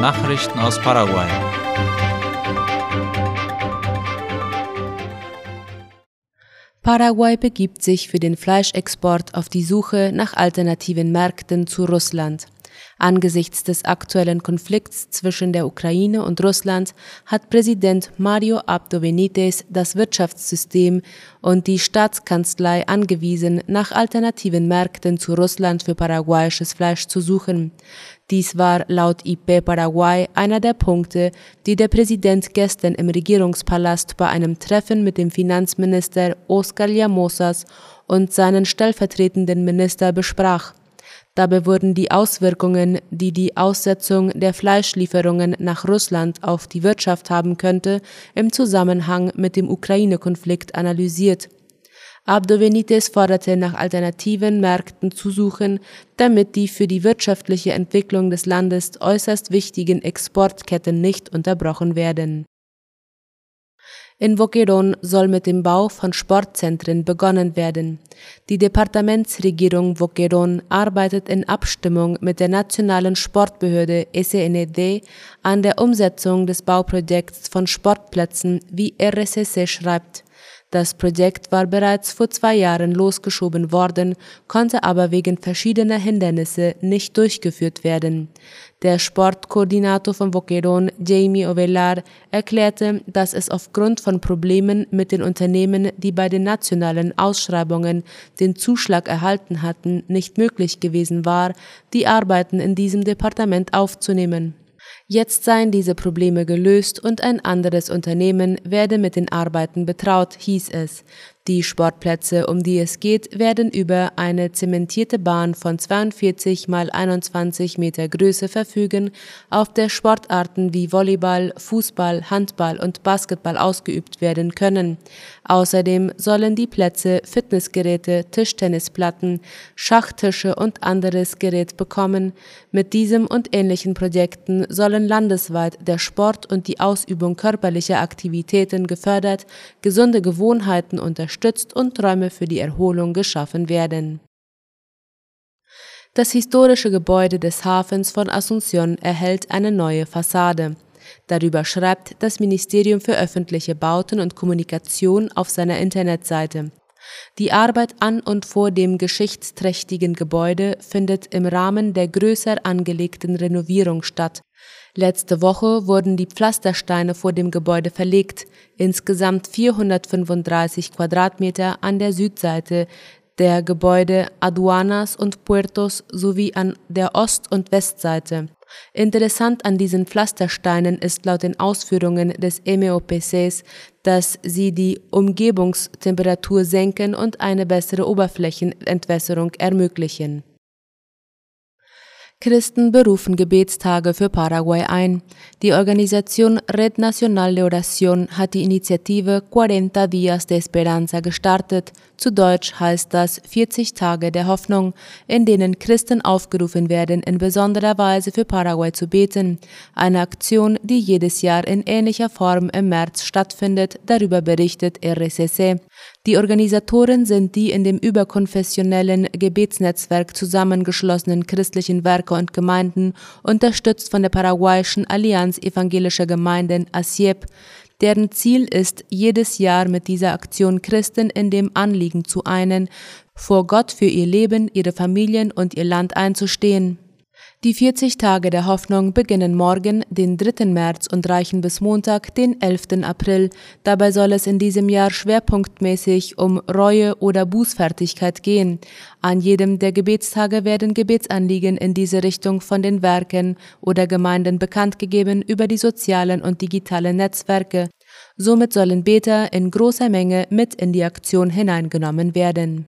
Nachrichten aus Paraguay. Paraguay begibt sich für den Fleischexport auf die Suche nach alternativen Märkten zu Russland. Angesichts des aktuellen Konflikts zwischen der Ukraine und Russland hat Präsident Mario Abdo Benitez das Wirtschaftssystem und die Staatskanzlei angewiesen, nach alternativen Märkten zu Russland für paraguayisches Fleisch zu suchen. Dies war laut IP Paraguay einer der Punkte, die der Präsident gestern im Regierungspalast bei einem Treffen mit dem Finanzminister Oscar Llamosas und seinen stellvertretenden Minister besprach. Dabei wurden die Auswirkungen, die die Aussetzung der Fleischlieferungen nach Russland auf die Wirtschaft haben könnte, im Zusammenhang mit dem Ukraine-Konflikt analysiert. Abdo Benitez forderte nach alternativen Märkten zu suchen, damit die für die wirtschaftliche Entwicklung des Landes äußerst wichtigen Exportketten nicht unterbrochen werden in Boquerón soll mit dem Bau von Sportzentren begonnen werden. Die Departementsregierung Boquerón arbeitet in Abstimmung mit der nationalen Sportbehörde SNED an der Umsetzung des Bauprojekts von Sportplätzen, wie RSS schreibt. Das Projekt war bereits vor zwei Jahren losgeschoben worden, konnte aber wegen verschiedener Hindernisse nicht durchgeführt werden. Der Sportkoordinator von Boquerón, Jamie Ovelar, erklärte, dass es aufgrund von Problemen mit den Unternehmen, die bei den nationalen Ausschreibungen den Zuschlag erhalten hatten, nicht möglich gewesen war, die Arbeiten in diesem Departement aufzunehmen. Jetzt seien diese Probleme gelöst und ein anderes Unternehmen werde mit den Arbeiten betraut, hieß es. Die Sportplätze, um die es geht, werden über eine zementierte Bahn von 42 mal 21 Meter Größe verfügen, auf der Sportarten wie Volleyball, Fußball, Handball und Basketball ausgeübt werden können. Außerdem sollen die Plätze Fitnessgeräte, Tischtennisplatten, Schachtische und anderes Gerät bekommen. Mit diesem und ähnlichen Projekten sollen landesweit der Sport und die Ausübung körperlicher Aktivitäten gefördert, gesunde Gewohnheiten unterstützt unterstützt und Räume für die Erholung geschaffen werden. Das historische Gebäude des Hafens von Asunción erhält eine neue Fassade. Darüber schreibt das Ministerium für öffentliche Bauten und Kommunikation auf seiner Internetseite. Die Arbeit an und vor dem geschichtsträchtigen Gebäude findet im Rahmen der größer angelegten Renovierung statt, Letzte Woche wurden die Pflastersteine vor dem Gebäude verlegt, insgesamt 435 Quadratmeter an der Südseite der Gebäude Aduanas und Puertos sowie an der Ost- und Westseite. Interessant an diesen Pflastersteinen ist laut den Ausführungen des MEOPCs, dass sie die Umgebungstemperatur senken und eine bessere Oberflächenentwässerung ermöglichen Christen berufen Gebetstage für Paraguay ein. Die Organisation Red Nacional de Oración hat die Initiative 40 Días de Esperanza gestartet. Zu Deutsch heißt das 40 Tage der Hoffnung, in denen Christen aufgerufen werden, in besonderer Weise für Paraguay zu beten. Eine Aktion, die jedes Jahr in ähnlicher Form im März stattfindet, darüber berichtet RSS. Die Organisatoren sind die in dem überkonfessionellen Gebetsnetzwerk zusammengeschlossenen christlichen Werke und Gemeinden, unterstützt von der paraguayischen Allianz evangelischer Gemeinden ASIEP, deren Ziel ist, jedes Jahr mit dieser Aktion Christen in dem Anliegen zu einen, vor Gott für ihr Leben, ihre Familien und ihr Land einzustehen. Die 40 Tage der Hoffnung beginnen morgen, den 3. März und reichen bis Montag, den 11. April. Dabei soll es in diesem Jahr schwerpunktmäßig um Reue oder Bußfertigkeit gehen. An jedem der Gebetstage werden Gebetsanliegen in diese Richtung von den Werken oder Gemeinden bekannt gegeben über die sozialen und digitalen Netzwerke. Somit sollen Beter in großer Menge mit in die Aktion hineingenommen werden.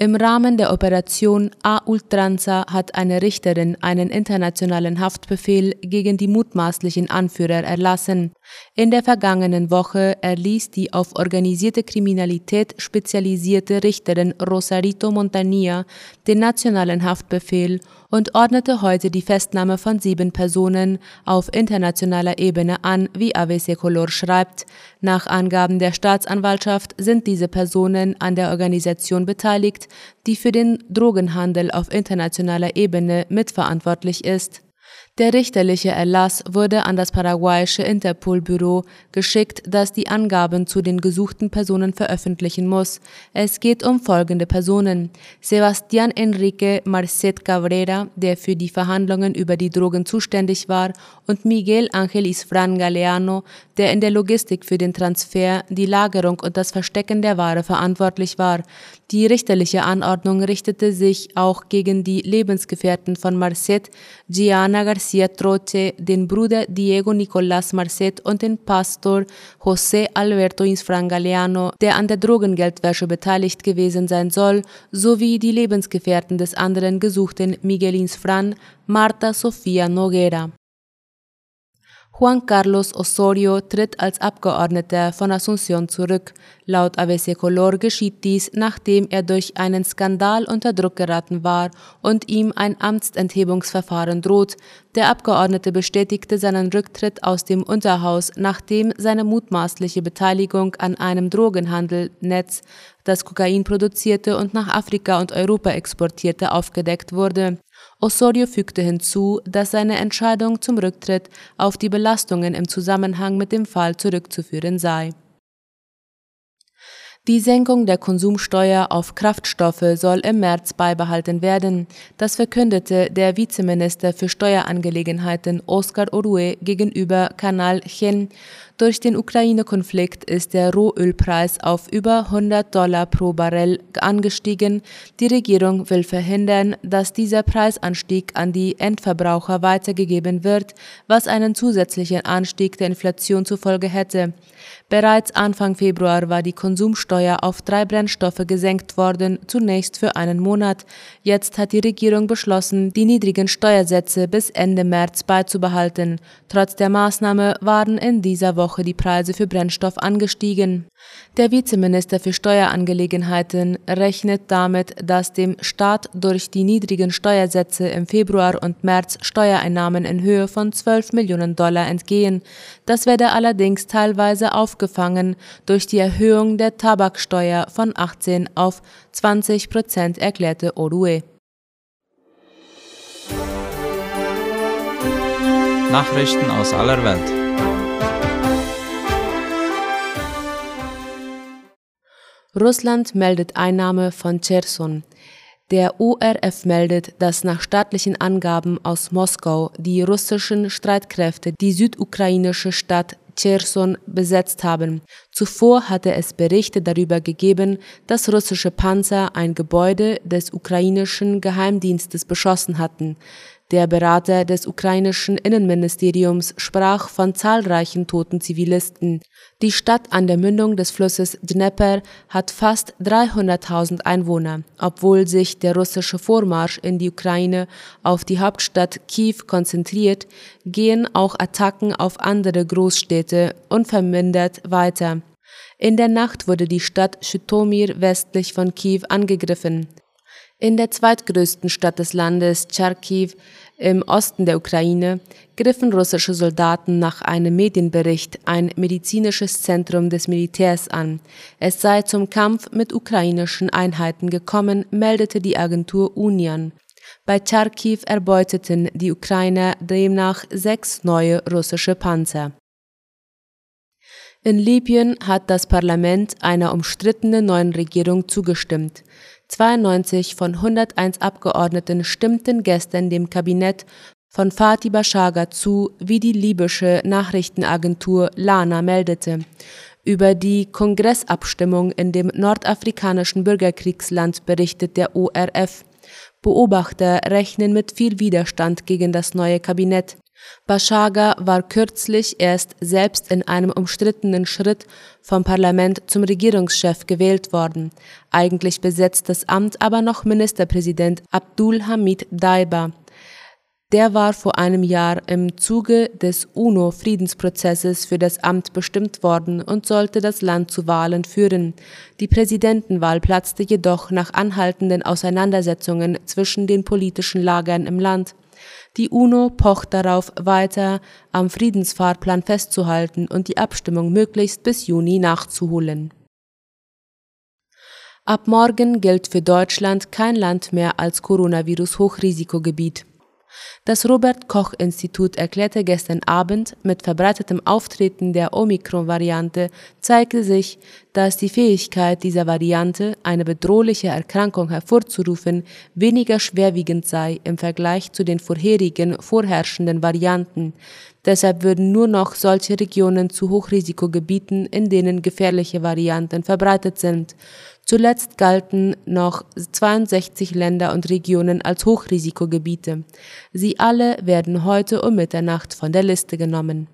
Im Rahmen der Operation A Ultranza hat eine Richterin einen internationalen Haftbefehl gegen die mutmaßlichen Anführer erlassen. In der vergangenen Woche erließ die auf organisierte Kriminalität spezialisierte Richterin Rosarito Montanilla den nationalen Haftbefehl und ordnete heute die Festnahme von sieben Personen auf internationaler Ebene an, wie AVC Color schreibt. Nach Angaben der Staatsanwaltschaft sind diese Personen an der Organisation beteiligt, die für den Drogenhandel auf internationaler Ebene mitverantwortlich ist. Der richterliche Erlass wurde an das paraguayische Interpol-Büro geschickt, das die Angaben zu den gesuchten Personen veröffentlichen muss. Es geht um folgende Personen. Sebastián Enrique Marcet Cabrera, der für die Verhandlungen über die Drogen zuständig war, und Miguel Ángel Isfran Galeano, der in der Logistik für den Transfer, die Lagerung und das Verstecken der Ware verantwortlich war. Die richterliche Anordnung richtete sich auch gegen die Lebensgefährten von Marcet, Gianna Garcia Troche, den Bruder Diego Nicolás Marcet und den Pastor José Alberto Insfrangaleano, der an der Drogengeldwäsche beteiligt gewesen sein soll, sowie die Lebensgefährten des anderen Gesuchten Miguel Insfran, Marta Sofia Noguera. Juan Carlos Osorio tritt als Abgeordneter von Asunción zurück. Laut ABC Color geschieht dies, nachdem er durch einen Skandal unter Druck geraten war und ihm ein Amtsenthebungsverfahren droht. Der Abgeordnete bestätigte seinen Rücktritt aus dem Unterhaus, nachdem seine mutmaßliche Beteiligung an einem Drogenhandelnetz, das Kokain produzierte und nach Afrika und Europa exportierte, aufgedeckt wurde. Osorio fügte hinzu, dass seine Entscheidung zum Rücktritt auf die Belastungen im Zusammenhang mit dem Fall zurückzuführen sei. Die Senkung der Konsumsteuer auf Kraftstoffe soll im März beibehalten werden. Das verkündete der Vizeminister für Steuerangelegenheiten Oskar Orue gegenüber Kanal Chen durch den Ukraine-Konflikt ist der Rohölpreis auf über 100 Dollar pro Barrel angestiegen. Die Regierung will verhindern, dass dieser Preisanstieg an die Endverbraucher weitergegeben wird, was einen zusätzlichen Anstieg der Inflation zur Folge hätte. Bereits Anfang Februar war die Konsumsteuer auf drei Brennstoffe gesenkt worden, zunächst für einen Monat. Jetzt hat die Regierung beschlossen, die niedrigen Steuersätze bis Ende März beizubehalten. Trotz der Maßnahme waren in dieser Woche die Preise für Brennstoff angestiegen. Der Vizeminister für Steuerangelegenheiten rechnet damit, dass dem Staat durch die niedrigen Steuersätze im Februar und März Steuereinnahmen in Höhe von 12 Millionen Dollar entgehen. Das werde allerdings teilweise aufgefangen durch die Erhöhung der Tabaksteuer von 18 auf 20 Prozent, erklärte Orue. Nachrichten aus aller Welt. Russland meldet Einnahme von Cherson. Der ORF meldet, dass nach staatlichen Angaben aus Moskau die russischen Streitkräfte die südukrainische Stadt Cherson besetzt haben. Zuvor hatte es Berichte darüber gegeben, dass russische Panzer ein Gebäude des ukrainischen Geheimdienstes beschossen hatten. Der Berater des ukrainischen Innenministeriums sprach von zahlreichen toten Zivilisten. Die Stadt an der Mündung des Flusses Dnepr hat fast 300.000 Einwohner. Obwohl sich der russische Vormarsch in die Ukraine auf die Hauptstadt Kiew konzentriert, gehen auch Attacken auf andere Großstädte unvermindert weiter. In der Nacht wurde die Stadt Schitomir westlich von Kiew angegriffen. In der zweitgrößten Stadt des Landes, Charkiw, im Osten der Ukraine, griffen russische Soldaten nach einem Medienbericht ein medizinisches Zentrum des Militärs an. Es sei zum Kampf mit ukrainischen Einheiten gekommen, meldete die Agentur Union. Bei Charkiw erbeuteten die Ukrainer demnach sechs neue russische Panzer. In Libyen hat das Parlament einer umstrittenen neuen Regierung zugestimmt. 92 von 101 Abgeordneten stimmten gestern dem Kabinett von Fatih Bashaga zu, wie die libysche Nachrichtenagentur Lana meldete. Über die Kongressabstimmung in dem nordafrikanischen Bürgerkriegsland berichtet der ORF. Beobachter rechnen mit viel Widerstand gegen das neue Kabinett. Bashaga war kürzlich erst selbst in einem umstrittenen Schritt vom Parlament zum Regierungschef gewählt worden. Eigentlich besetzt das Amt aber noch Ministerpräsident Abdul Hamid Daiba. Der war vor einem Jahr im Zuge des UNO-Friedensprozesses für das Amt bestimmt worden und sollte das Land zu Wahlen führen. Die Präsidentenwahl platzte jedoch nach anhaltenden Auseinandersetzungen zwischen den politischen Lagern im Land. Die UNO pocht darauf, weiter am Friedensfahrplan festzuhalten und die Abstimmung möglichst bis Juni nachzuholen. Ab morgen gilt für Deutschland kein Land mehr als Coronavirus-Hochrisikogebiet. Das Robert Koch Institut erklärte gestern Abend, mit verbreitetem Auftreten der Omikron-Variante zeige sich, dass die Fähigkeit dieser Variante, eine bedrohliche Erkrankung hervorzurufen, weniger schwerwiegend sei im Vergleich zu den vorherigen vorherrschenden Varianten. Deshalb würden nur noch solche Regionen zu Hochrisikogebieten, in denen gefährliche Varianten verbreitet sind. Zuletzt galten noch 62 Länder und Regionen als Hochrisikogebiete. Sie alle werden heute um Mitternacht von der Liste genommen.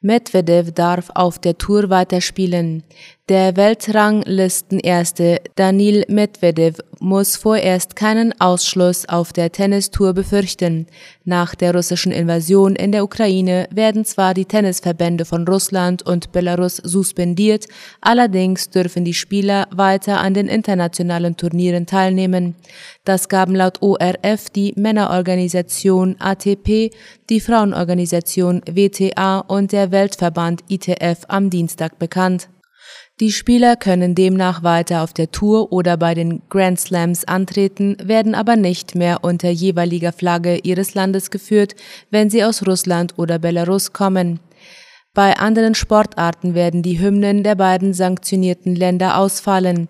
Medvedev darf auf der Tour weiterspielen. Der Weltranglistenerste Danil Medvedev muss vorerst keinen Ausschluss auf der Tennistour befürchten. Nach der russischen Invasion in der Ukraine werden zwar die Tennisverbände von Russland und Belarus suspendiert, allerdings dürfen die Spieler weiter an den internationalen Turnieren teilnehmen. Das gaben laut ORF die Männerorganisation ATP, die Frauenorganisation WTA und der Weltverband ITF am Dienstag bekannt. Die Spieler können demnach weiter auf der Tour oder bei den Grand Slams antreten, werden aber nicht mehr unter jeweiliger Flagge ihres Landes geführt, wenn sie aus Russland oder Belarus kommen. Bei anderen Sportarten werden die Hymnen der beiden sanktionierten Länder ausfallen.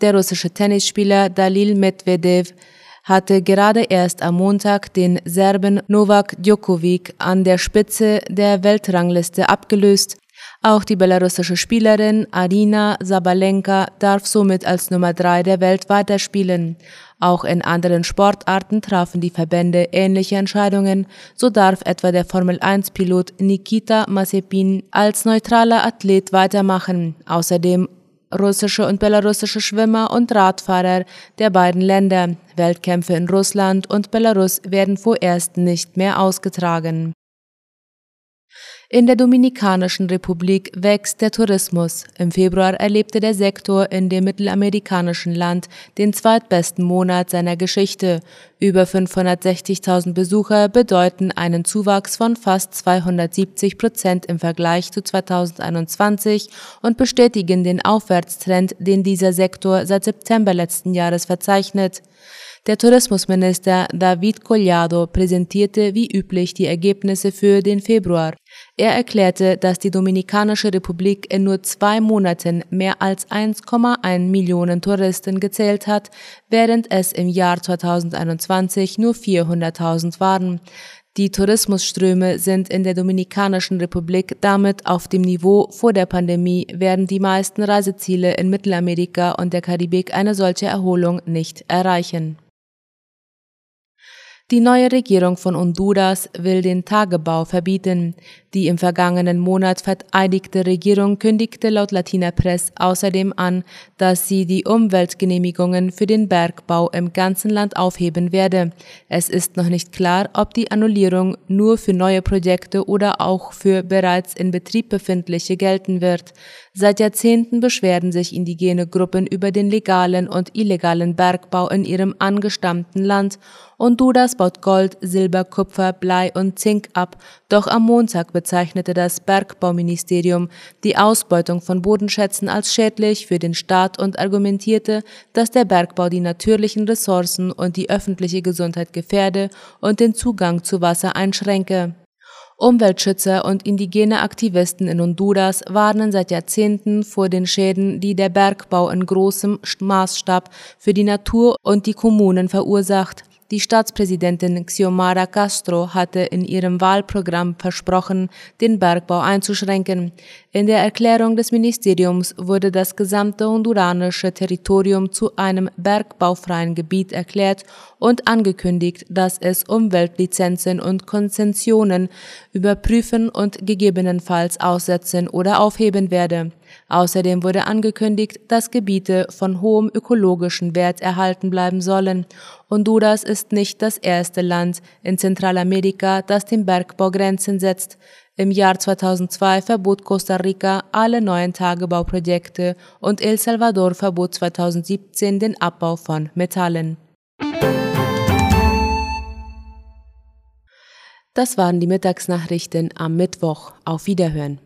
Der russische Tennisspieler Dalil Medvedev hatte gerade erst am Montag den Serben Novak Djokovic an der Spitze der Weltrangliste abgelöst. Auch die belarussische Spielerin Arina Sabalenka darf somit als Nummer drei der Welt weiterspielen. Auch in anderen Sportarten trafen die Verbände ähnliche Entscheidungen. So darf etwa der Formel-1-Pilot Nikita Mazepin als neutraler Athlet weitermachen. Außerdem russische und belarussische Schwimmer und Radfahrer der beiden Länder. Weltkämpfe in Russland und Belarus werden vorerst nicht mehr ausgetragen. In der Dominikanischen Republik wächst der Tourismus. Im Februar erlebte der Sektor in dem mittelamerikanischen Land den zweitbesten Monat seiner Geschichte. Über 560.000 Besucher bedeuten einen Zuwachs von fast 270 Prozent im Vergleich zu 2021 und bestätigen den Aufwärtstrend, den dieser Sektor seit September letzten Jahres verzeichnet. Der Tourismusminister David Collado präsentierte wie üblich die Ergebnisse für den Februar. Er erklärte, dass die Dominikanische Republik in nur zwei Monaten mehr als 1,1 Millionen Touristen gezählt hat, während es im Jahr 2021 nur 400.000 waren. Die Tourismusströme sind in der Dominikanischen Republik damit auf dem Niveau vor der Pandemie, während die meisten Reiseziele in Mittelamerika und der Karibik eine solche Erholung nicht erreichen. Die neue Regierung von Honduras will den Tagebau verbieten. Die im vergangenen Monat vereidigte Regierung kündigte laut Latina Press außerdem an, dass sie die Umweltgenehmigungen für den Bergbau im ganzen Land aufheben werde. Es ist noch nicht klar, ob die Annullierung nur für neue Projekte oder auch für bereits in Betrieb befindliche gelten wird. Seit Jahrzehnten beschwerden sich indigene Gruppen über den legalen und illegalen Bergbau in ihrem angestammten Land. Honduras baut Gold, Silber, Kupfer, Blei und Zink ab, doch am Montag bezeichnete das Bergbauministerium die Ausbeutung von Bodenschätzen als schädlich für den Staat und argumentierte, dass der Bergbau die natürlichen Ressourcen und die öffentliche Gesundheit gefährde und den Zugang zu Wasser einschränke. Umweltschützer und indigene Aktivisten in Honduras warnen seit Jahrzehnten vor den Schäden, die der Bergbau in großem Maßstab für die Natur und die Kommunen verursacht. Die Staatspräsidentin Xiomara Castro hatte in ihrem Wahlprogramm versprochen, den Bergbau einzuschränken. In der Erklärung des Ministeriums wurde das gesamte honduranische Territorium zu einem bergbaufreien Gebiet erklärt und angekündigt, dass es Umweltlizenzen und Konzessionen überprüfen und gegebenenfalls aussetzen oder aufheben werde. Außerdem wurde angekündigt, dass Gebiete von hohem ökologischen Wert erhalten bleiben sollen. Honduras ist nicht das erste Land in Zentralamerika, das dem Bergbau Grenzen setzt. Im Jahr 2002 verbot Costa Rica alle neuen Tagebauprojekte und El Salvador verbot 2017 den Abbau von Metallen. Das waren die Mittagsnachrichten am Mittwoch. Auf Wiederhören.